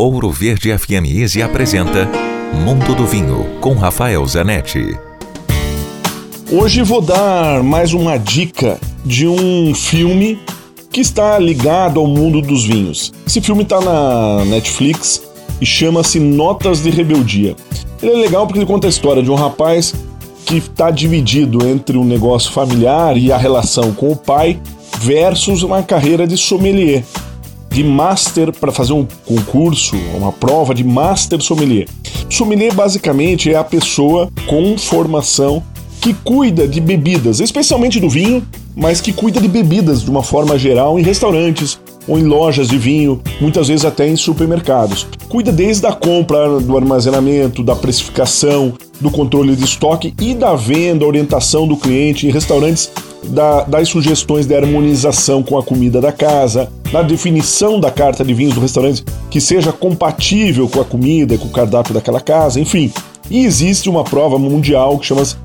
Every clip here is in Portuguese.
Ouro Verde FM Easy apresenta Mundo do Vinho com Rafael Zanetti. Hoje vou dar mais uma dica de um filme que está ligado ao mundo dos vinhos. Esse filme está na Netflix e chama-se Notas de Rebeldia. Ele é legal porque ele conta a história de um rapaz que está dividido entre um negócio familiar e a relação com o pai versus uma carreira de sommelier de master para fazer um concurso, uma prova de master sommelier. Sommelier basicamente é a pessoa com formação que cuida de bebidas, especialmente do vinho, mas que cuida de bebidas de uma forma geral em restaurantes ou em lojas de vinho, muitas vezes até em supermercados. Cuida desde a compra, do armazenamento, da precificação, do controle de estoque e da venda, orientação do cliente em restaurantes da, das sugestões de harmonização com a comida da casa, na definição da carta de vinhos do restaurante que seja compatível com a comida, com o cardápio daquela casa, enfim. E existe uma prova mundial que chama-se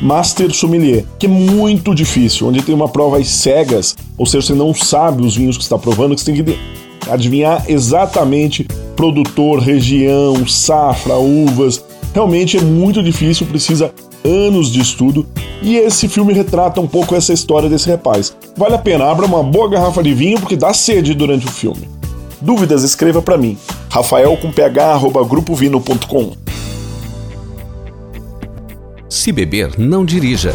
Master Sommelier, que é muito difícil, onde tem uma prova às cegas, ou seja, você não sabe os vinhos que está provando, que você tem que adivinhar exatamente produtor, região, safra, uvas. Realmente é muito difícil, precisa anos de estudo e esse filme retrata um pouco essa história desse rapaz. Vale a pena, abra uma boa garrafa de vinho porque dá sede durante o filme. Dúvidas, escreva para mim. Rafael com ph, grupovino.com Se beber, não dirija.